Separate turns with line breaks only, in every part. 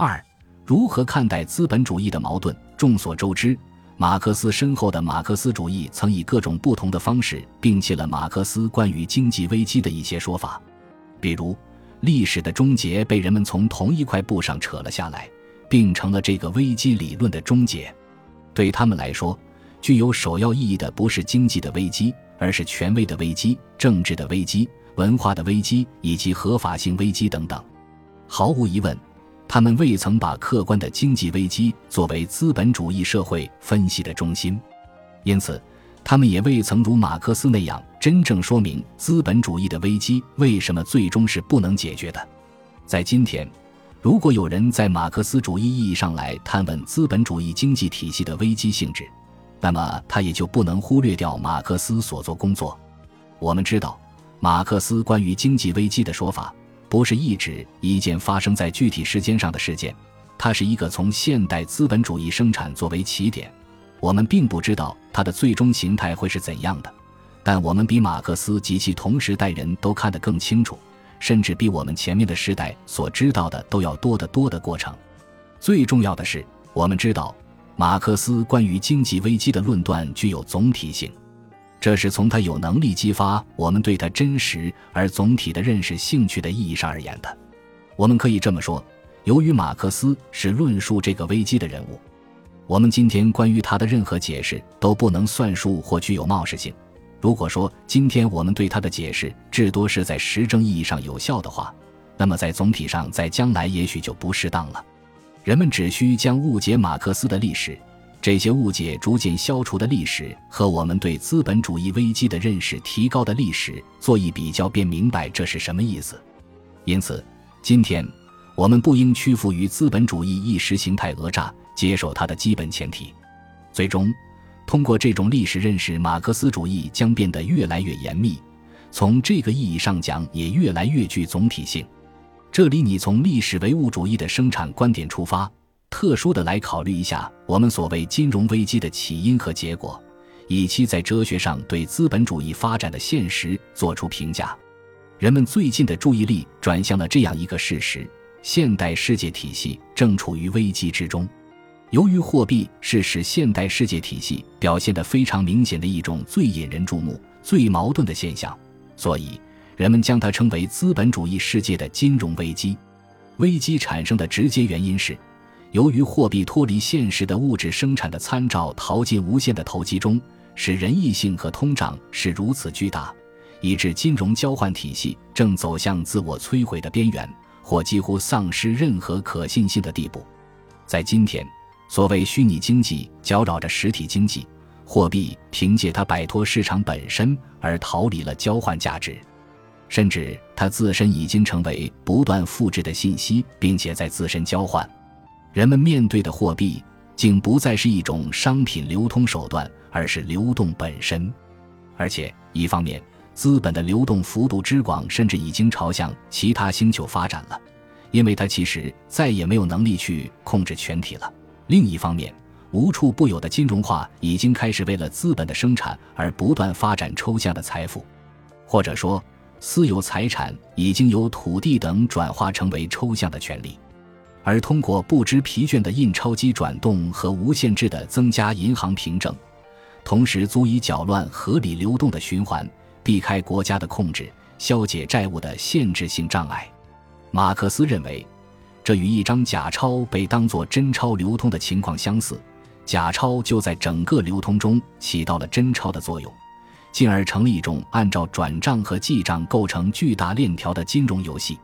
二、如何看待资本主义的矛盾？众所周知，马克思身后的马克思主义曾以各种不同的方式摒弃了马克思关于经济危机的一些说法，比如，历史的终结被人们从同一块布上扯了下来，并成了这个危机理论的终结。对他们来说，具有首要意义的不是经济的危机，而是权威的危机、政治的危机、文化的危机以及合法性危机等等。毫无疑问。他们未曾把客观的经济危机作为资本主义社会分析的中心，因此，他们也未曾如马克思那样真正说明资本主义的危机为什么最终是不能解决的。在今天，如果有人在马克思主义意义上来探问资本主义经济体系的危机性质，那么他也就不能忽略掉马克思所做工作。我们知道，马克思关于经济危机的说法。不是一指一件发生在具体时间上的事件，它是一个从现代资本主义生产作为起点。我们并不知道它的最终形态会是怎样的，但我们比马克思及其同时代人都看得更清楚，甚至比我们前面的时代所知道的都要多得多的过程。最重要的是，我们知道马克思关于经济危机的论断具有总体性。这是从他有能力激发我们对他真实而总体的认识兴趣的意义上而言的。我们可以这么说：由于马克思是论述这个危机的人物，我们今天关于他的任何解释都不能算数或具有冒失性。如果说今天我们对他的解释至多是在实证意义上有效的话，那么在总体上，在将来也许就不适当了。人们只需将误解马克思的历史。这些误解逐渐消除的历史和我们对资本主义危机的认识提高的历史做一比较，便明白这是什么意思。因此，今天我们不应屈服于资本主义意识形态讹诈，接受它的基本前提。最终，通过这种历史认识，马克思主义将变得越来越严密，从这个意义上讲，也越来越具总体性。这里，你从历史唯物主义的生产观点出发。特殊的来考虑一下我们所谓金融危机的起因和结果，以期在哲学上对资本主义发展的现实做出评价。人们最近的注意力转向了这样一个事实：现代世界体系正处于危机之中。由于货币是使现代世界体系表现得非常明显的一种最引人注目、最矛盾的现象，所以人们将它称为资本主义世界的金融危机。危机产生的直接原因是。由于货币脱离现实的物质生产的参照，逃进无限的投机中，使人意性和通胀是如此巨大，以致金融交换体系正走向自我摧毁的边缘，或几乎丧失任何可信性的地步。在今天，所谓虚拟经济搅扰着实体经济，货币凭借它摆脱市场本身而逃离了交换价值，甚至它自身已经成为不断复制的信息，并且在自身交换。人们面对的货币，竟不再是一种商品流通手段，而是流动本身。而且，一方面，资本的流动幅度之广，甚至已经朝向其他星球发展了，因为它其实再也没有能力去控制全体了；另一方面，无处不有的金融化已经开始为了资本的生产而不断发展抽象的财富，或者说，私有财产已经由土地等转化成为抽象的权利。而通过不知疲倦的印钞机转动和无限制的增加银行凭证，同时足以搅乱合理流动的循环，避开国家的控制，消解债务的限制性障碍。马克思认为，这与一张假钞被当作真钞流通的情况相似，假钞就在整个流通中起到了真钞的作用，进而成了一种按照转账和记账构成巨大链条的金融游戏。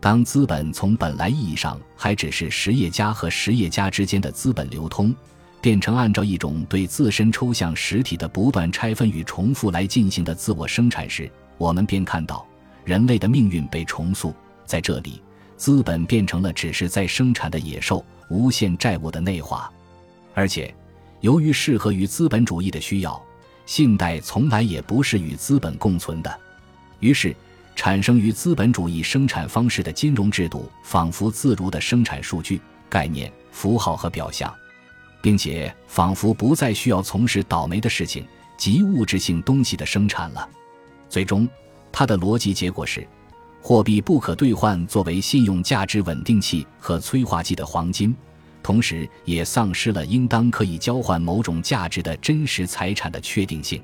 当资本从本来意义上还只是实业家和实业家之间的资本流通，变成按照一种对自身抽象实体的不断拆分与重复来进行的自我生产时，我们便看到人类的命运被重塑。在这里，资本变成了只是在生产的野兽，无限债务的内化。而且，由于适合于资本主义的需要，信贷从来也不是与资本共存的。于是。产生于资本主义生产方式的金融制度，仿佛自如的生产数据、概念、符号和表象，并且仿佛不再需要从事倒霉的事情及物质性东西的生产了。最终，它的逻辑结果是：货币不可兑换作为信用价值稳定器和催化剂的黄金，同时也丧失了应当可以交换某种价值的真实财产的确定性。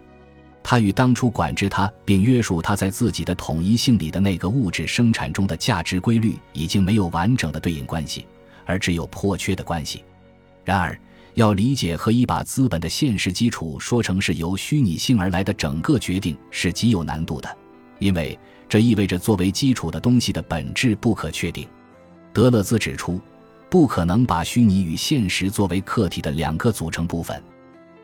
它与当初管制它并约束它在自己的统一性里的那个物质生产中的价值规律已经没有完整的对应关系，而只有破缺的关系。然而，要理解和以把资本的现实基础说成是由虚拟性而来的整个决定是极有难度的，因为这意味着作为基础的东西的本质不可确定。德勒兹指出，不可能把虚拟与现实作为客体的两个组成部分。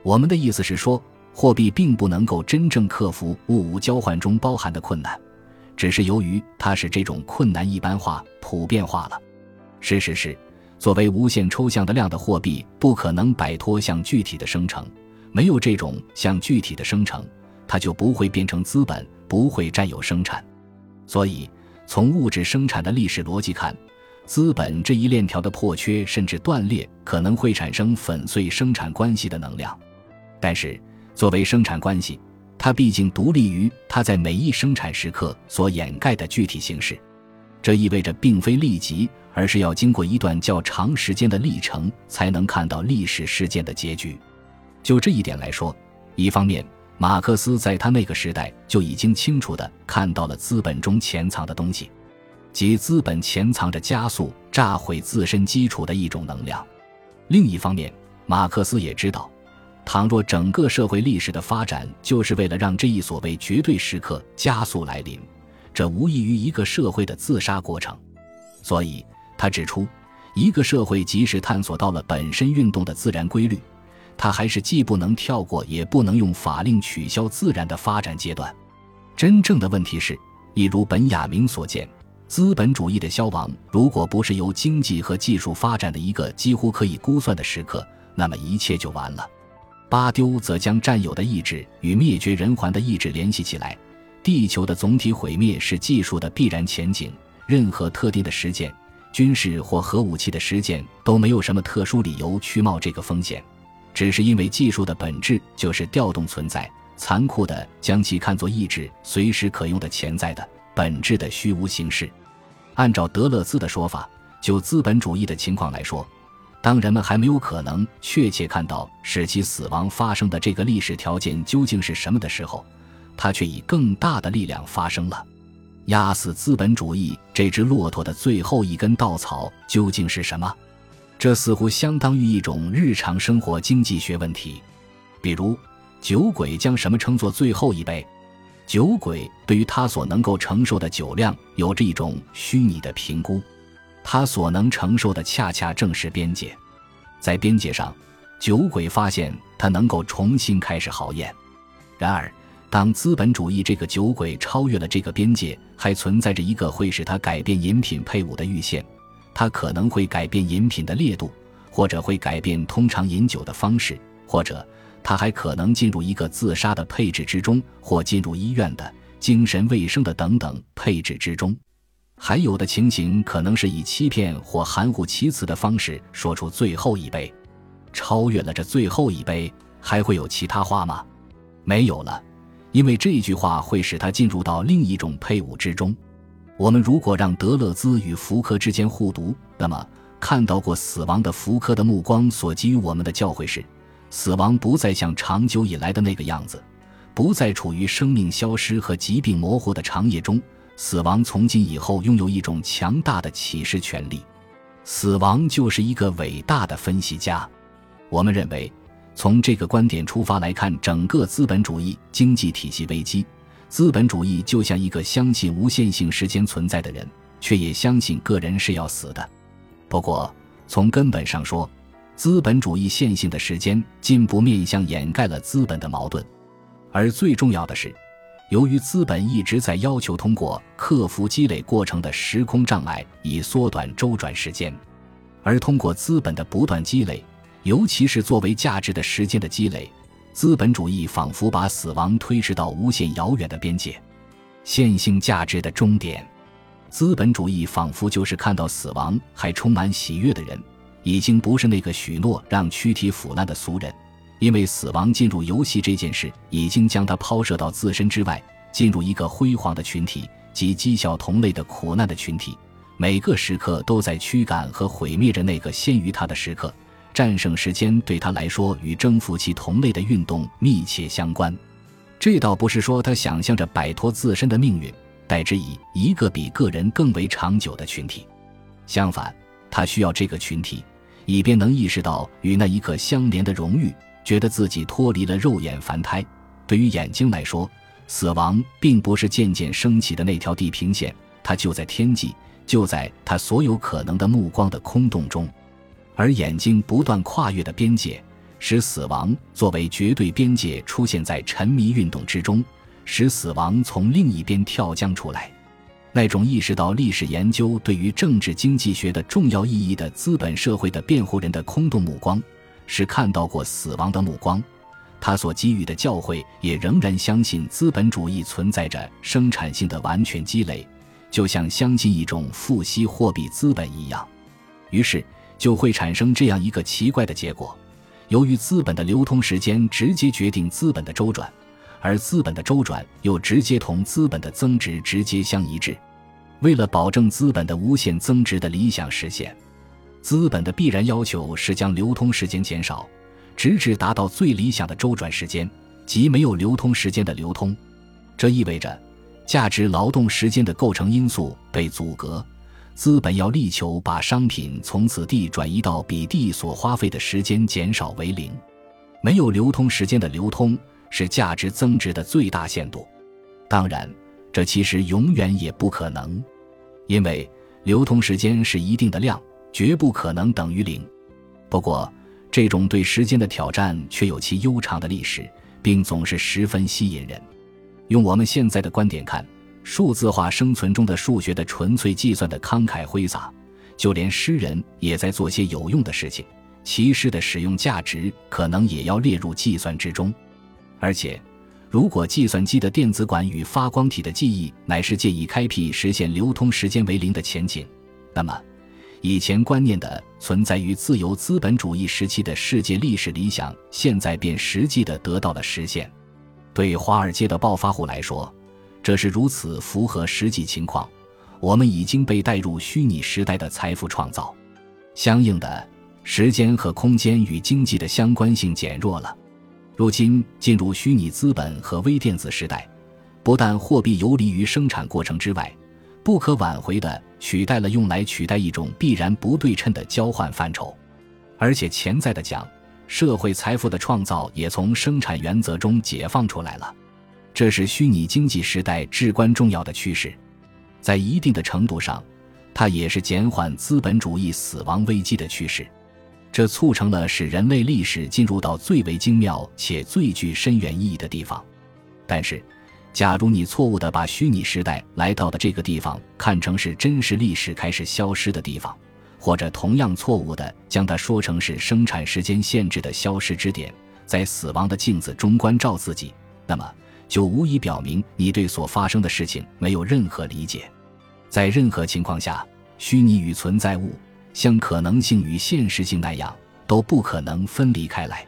我们的意思是说。货币并不能够真正克服物物交换中包含的困难，只是由于它使这种困难一般化、普遍化了。事实是，作为无限抽象的量的货币，不可能摆脱向具体的生成。没有这种向具体的生成，它就不会变成资本，不会占有生产。所以，从物质生产的历史逻辑看，资本这一链条的破缺甚至断裂，可能会产生粉碎生产关系的能量。但是，作为生产关系，它毕竟独立于它在每一生产时刻所掩盖的具体形式。这意味着，并非立即，而是要经过一段较长时间的历程，才能看到历史事件的结局。就这一点来说，一方面，马克思在他那个时代就已经清楚地看到了资本中潜藏的东西，即资本潜藏着加速炸毁自身基础的一种能量；另一方面，马克思也知道。倘若整个社会历史的发展就是为了让这一所谓绝对时刻加速来临，这无异于一个社会的自杀过程。所以，他指出，一个社会即使探索到了本身运动的自然规律，它还是既不能跳过，也不能用法令取消自然的发展阶段。真正的问题是，一如本雅明所见，资本主义的消亡，如果不是由经济和技术发展的一个几乎可以估算的时刻，那么一切就完了。巴丢则将占有的意志与灭绝人寰的意志联系起来。地球的总体毁灭是技术的必然前景。任何特定的实践，军事或核武器的实践，都没有什么特殊理由去冒这个风险，只是因为技术的本质就是调动存在，残酷的将其看作意志随时可用的潜在的本质的虚无形式。按照德勒兹的说法，就资本主义的情况来说。当人们还没有可能确切看到使其死亡发生的这个历史条件究竟是什么的时候，它却以更大的力量发生了。压死资本主义这只骆驼的最后一根稻草究竟是什么？这似乎相当于一种日常生活经济学问题。比如，酒鬼将什么称作最后一杯？酒鬼对于他所能够承受的酒量有着一种虚拟的评估。他所能承受的恰恰正是边界，在边界上，酒鬼发现他能够重新开始豪宴。然而，当资本主义这个酒鬼超越了这个边界，还存在着一个会使他改变饮品配伍的预限。他可能会改变饮品的烈度，或者会改变通常饮酒的方式，或者他还可能进入一个自杀的配置之中，或进入医院的精神卫生的等等配置之中。还有的情形可能是以欺骗或含糊其辞的方式说出最后一杯，超越了这最后一杯，还会有其他话吗？没有了，因为这句话会使他进入到另一种配伍之中。我们如果让德勒兹与福柯之间互读，那么看到过死亡的福柯的目光所给予我们的教诲是：死亡不再像长久以来的那个样子，不再处于生命消失和疾病模糊的长夜中。死亡从今以后拥有一种强大的启示权利，死亡就是一个伟大的分析家。我们认为，从这个观点出发来看，整个资本主义经济体系危机，资本主义就像一个相信无限性时间存在的人，却也相信个人是要死的。不过，从根本上说，资本主义线性的时间进步面向掩盖了资本的矛盾，而最重要的是。由于资本一直在要求通过克服积累过程的时空障碍以缩短周转时间，而通过资本的不断积累，尤其是作为价值的时间的积累，资本主义仿佛把死亡推迟到无限遥远的边界，线性价值的终点。资本主义仿佛就是看到死亡还充满喜悦的人，已经不是那个许诺让躯体腐烂的俗人。因为死亡进入游戏这件事，已经将他抛射到自身之外，进入一个辉煌的群体，及讥笑同类的苦难的群体，每个时刻都在驱赶和毁灭着那个先于他的时刻。战胜时间对他来说，与征服其同类的运动密切相关。这倒不是说他想象着摆脱自身的命运，代之以一个比个人更为长久的群体。相反，他需要这个群体，以便能意识到与那一刻相连的荣誉，觉得自己脱离了肉眼凡胎。对于眼睛来说，死亡并不是渐渐升起的那条地平线，它就在天际，就在他所有可能的目光的空洞中，而眼睛不断跨越的边界。使死亡作为绝对边界出现在沉迷运动之中，使死亡从另一边跳江出来。那种意识到历史研究对于政治经济学的重要意义的资本社会的辩护人的空洞目光，是看到过死亡的目光。他所给予的教诲也仍然相信资本主义存在着生产性的完全积累，就像相信一种付息货币资本一样。于是就会产生这样一个奇怪的结果。由于资本的流通时间直接决定资本的周转，而资本的周转又直接同资本的增值直接相一致。为了保证资本的无限增值的理想实现，资本的必然要求是将流通时间减少，直至达到最理想的周转时间，即没有流通时间的流通。这意味着，价值劳动时间的构成因素被阻隔。资本要力求把商品从此地转移到彼地所花费的时间减少为零，没有流通时间的流通是价值增值的最大限度。当然，这其实永远也不可能，因为流通时间是一定的量，绝不可能等于零。不过，这种对时间的挑战却有其悠长的历史，并总是十分吸引人。用我们现在的观点看。数字化生存中的数学的纯粹计算的慷慨挥洒，就连诗人也在做些有用的事情。其诗的使用价值可能也要列入计算之中。而且，如果计算机的电子管与发光体的记忆乃是借以开辟实现流通时间为零的前景，那么，以前观念的存在于自由资本主义时期的世界历史理想，现在便实际的得到了实现。对华尔街的暴发户来说。这是如此符合实际情况，我们已经被带入虚拟时代的财富创造，相应的，时间和空间与经济的相关性减弱了。如今进入虚拟资本和微电子时代，不但货币游离于生产过程之外，不可挽回的取代了用来取代一种必然不对称的交换范畴，而且潜在的讲，社会财富的创造也从生产原则中解放出来了。这是虚拟经济时代至关重要的趋势，在一定的程度上，它也是减缓资本主义死亡危机的趋势。这促成了使人类历史进入到最为精妙且最具深远意义的地方。但是，假如你错误地把虚拟时代来到的这个地方看成是真实历史开始消失的地方，或者同样错误地将它说成是生产时间限制的消失之点，在死亡的镜子中关照自己，那么。就无疑表明你对所发生的事情没有任何理解。在任何情况下，虚拟与存在物，像可能性与现实性那样，都不可能分离开来。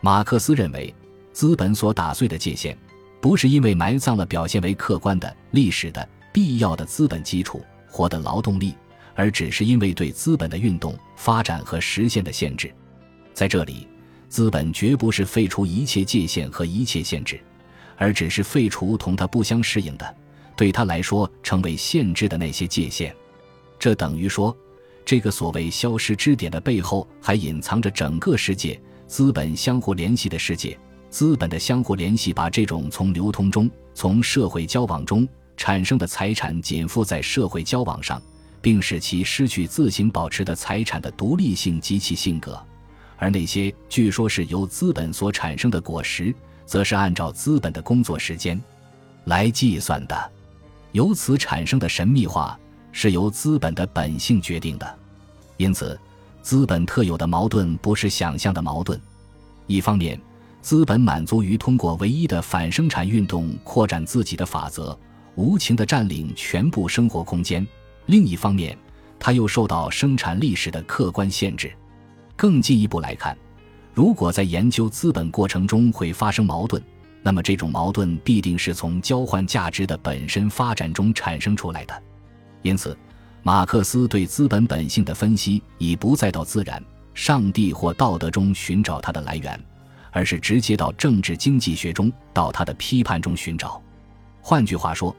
马克思认为，资本所打碎的界限，不是因为埋葬了表现为客观的历史的必要的资本基础活的劳动力，而只是因为对资本的运动、发展和实现的限制。在这里，资本绝不是废除一切界限和一切限制。而只是废除同它不相适应的，对他来说成为限制的那些界限。这等于说，这个所谓消失支点的背后，还隐藏着整个世界资本相互联系的世界。资本的相互联系，把这种从流通中、从社会交往中产生的财产紧附在社会交往上，并使其失去自行保持的财产的独立性及其性格。而那些据说是由资本所产生的果实。则是按照资本的工作时间来计算的，由此产生的神秘化是由资本的本性决定的。因此，资本特有的矛盾不是想象的矛盾。一方面，资本满足于通过唯一的反生产运动扩展自己的法则，无情地占领全部生活空间；另一方面，它又受到生产历史的客观限制。更进一步来看。如果在研究资本过程中会发生矛盾，那么这种矛盾必定是从交换价值的本身发展中产生出来的。因此，马克思对资本本性的分析已不再到自然、上帝或道德中寻找它的来源，而是直接到政治经济学中，到他的批判中寻找。换句话说，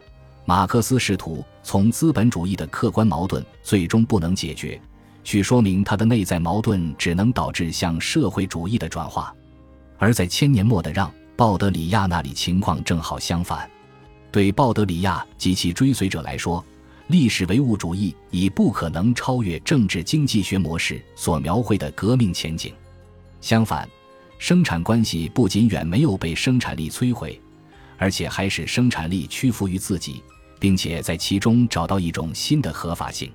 马克思试图从资本主义的客观矛盾最终不能解决，去说明他的内在矛盾只能导致向社会主义的转化。而在千年末的让·鲍德里亚那里，情况正好相反。对鲍德里亚及其追随者来说，历史唯物主义已不可能超越政治经济学模式所描绘的革命前景。相反，生产关系不仅远没有被生产力摧毁，而且还使生产力屈服于自己。并且在其中找到一种新的合法性。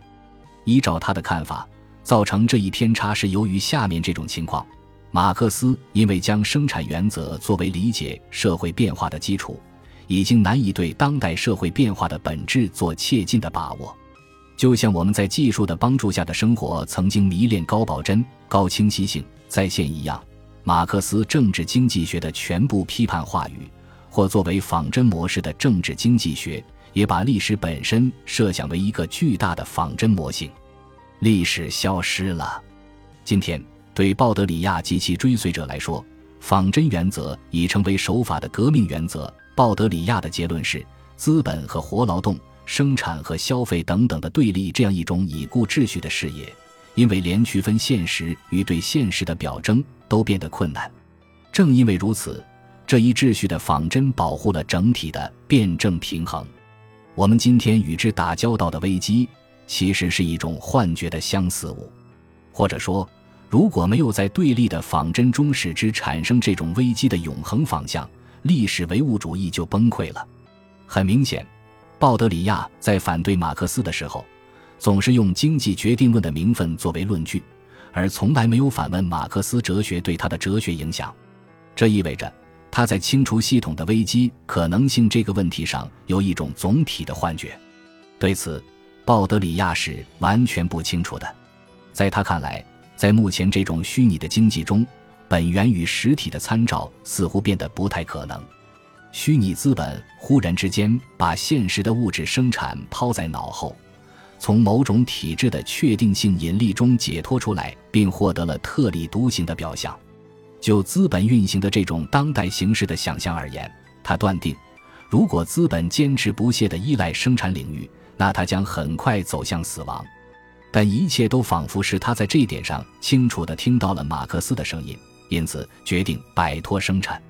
依照他的看法，造成这一偏差是由于下面这种情况：马克思因为将生产原则作为理解社会变化的基础，已经难以对当代社会变化的本质做切近的把握。就像我们在技术的帮助下的生活曾经迷恋高保真、高清晰性、在线一样，马克思政治经济学的全部批判话语，或作为仿真模式的政治经济学。也把历史本身设想为一个巨大的仿真模型，历史消失了。今天，对鲍德里亚及其追随者来说，仿真原则已成为守法的革命原则。鲍德里亚的结论是：资本和活劳动、生产和消费等等的对立这样一种已故秩序的事业，因为连区分现实与对现实的表征都变得困难。正因为如此，这一秩序的仿真保护了整体的辩证平衡。我们今天与之打交道的危机，其实是一种幻觉的相似物，或者说，如果没有在对立的仿真中使之产生这种危机的永恒方向，历史唯物主义就崩溃了。很明显，鲍德里亚在反对马克思的时候，总是用经济决定论的名分作为论据，而从来没有反问马克思哲学对他的哲学影响。这意味着。他在清除系统的危机可能性这个问题上有一种总体的幻觉，对此，鲍德里亚是完全不清楚的。在他看来，在目前这种虚拟的经济中，本源与实体的参照似乎变得不太可能。虚拟资本忽然之间把现实的物质生产抛在脑后，从某种体制的确定性引力中解脱出来，并获得了特立独行的表象。就资本运行的这种当代形式的想象而言，他断定，如果资本坚持不懈地依赖生产领域，那它将很快走向死亡。但一切都仿佛是他在这一点上清楚地听到了马克思的声音，因此决定摆脱生产，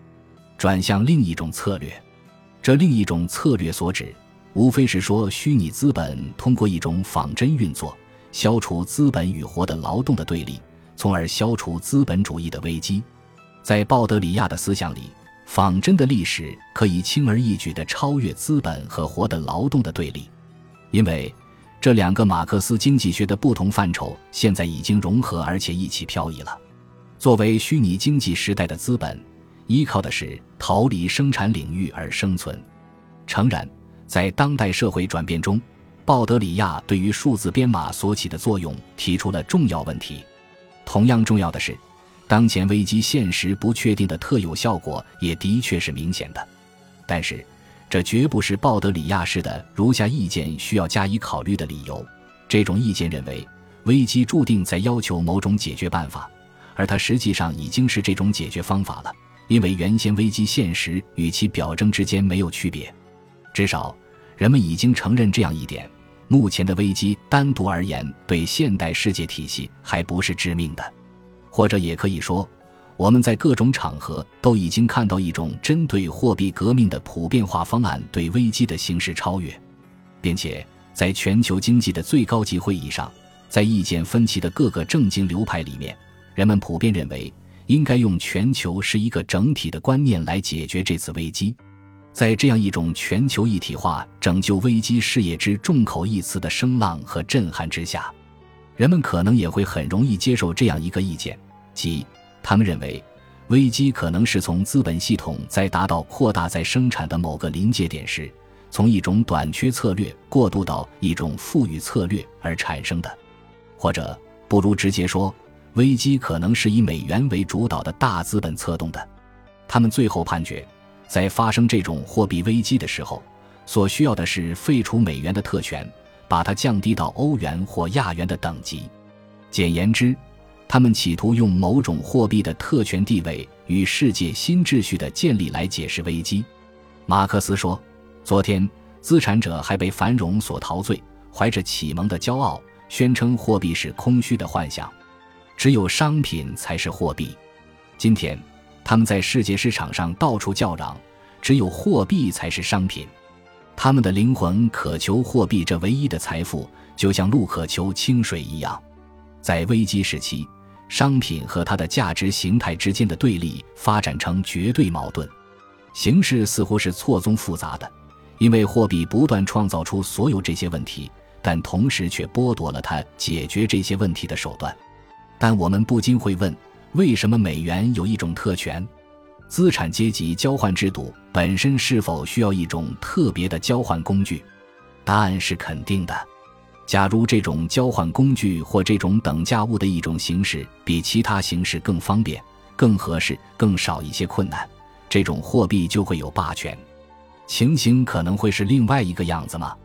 转向另一种策略。这另一种策略所指，无非是说虚拟资本通过一种仿真运作，消除资本与活的劳动的对立，从而消除资本主义的危机。在鲍德里亚的思想里，仿真的历史可以轻而易举地超越资本和活的劳动的对立，因为这两个马克思经济学的不同范畴现在已经融合，而且一起漂移了。作为虚拟经济时代的资本，依靠的是逃离生产领域而生存。诚然，在当代社会转变中，鲍德里亚对于数字编码所起的作用提出了重要问题。同样重要的是。当前危机现实不确定的特有效果也的确是明显的，但是这绝不是鲍德里亚式的如下意见需要加以考虑的理由。这种意见认为，危机注定在要求某种解决办法，而它实际上已经是这种解决方法了，因为原先危机现实与其表征之间没有区别。至少，人们已经承认这样一点：目前的危机单独而言，对现代世界体系还不是致命的。或者也可以说，我们在各种场合都已经看到一种针对货币革命的普遍化方案对危机的形式超越，并且在全球经济的最高级会议上，在意见分歧的各个政经流派里面，人们普遍认为应该用全球是一个整体的观念来解决这次危机。在这样一种全球一体化拯救危机事业之众口一词的声浪和震撼之下。人们可能也会很容易接受这样一个意见，即他们认为危机可能是从资本系统在达到扩大再生产的某个临界点时，从一种短缺策略过渡到一种富裕策略而产生的，或者不如直接说，危机可能是以美元为主导的大资本策动的。他们最后判决，在发生这种货币危机的时候，所需要的是废除美元的特权，把它降低到欧元或亚元的等级。简言之，他们企图用某种货币的特权地位与世界新秩序的建立来解释危机。马克思说：“昨天，资产者还被繁荣所陶醉，怀着启蒙的骄傲，宣称货币是空虚的幻想，只有商品才是货币。今天。”他们在世界市场上到处叫嚷，只有货币才是商品。他们的灵魂渴求货币这唯一的财富，就像鹿渴求清水一样。在危机时期，商品和它的价值形态之间的对立发展成绝对矛盾。形势似乎是错综复杂的，因为货币不断创造出所有这些问题，但同时却剥夺了它解决这些问题的手段。但我们不禁会问。为什么美元有一种特权？资产阶级交换制度本身是否需要一种特别的交换工具？答案是肯定的。假如这种交换工具或这种等价物的一种形式比其他形式更方便、更合适、更少一些困难，这种货币就会有霸权。情形可能会是另外一个样子吗？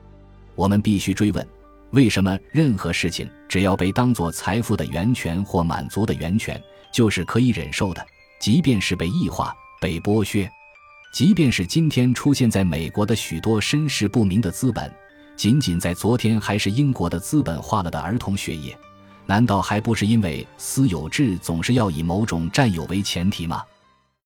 我们必须追问：为什么任何事情只要被当作财富的源泉或满足的源泉？就是可以忍受的，即便是被异化、被剥削，即便是今天出现在美国的许多身世不明的资本，仅仅在昨天还是英国的资本化了的儿童血液，难道还不是因为私有制总是要以某种占有为前提吗？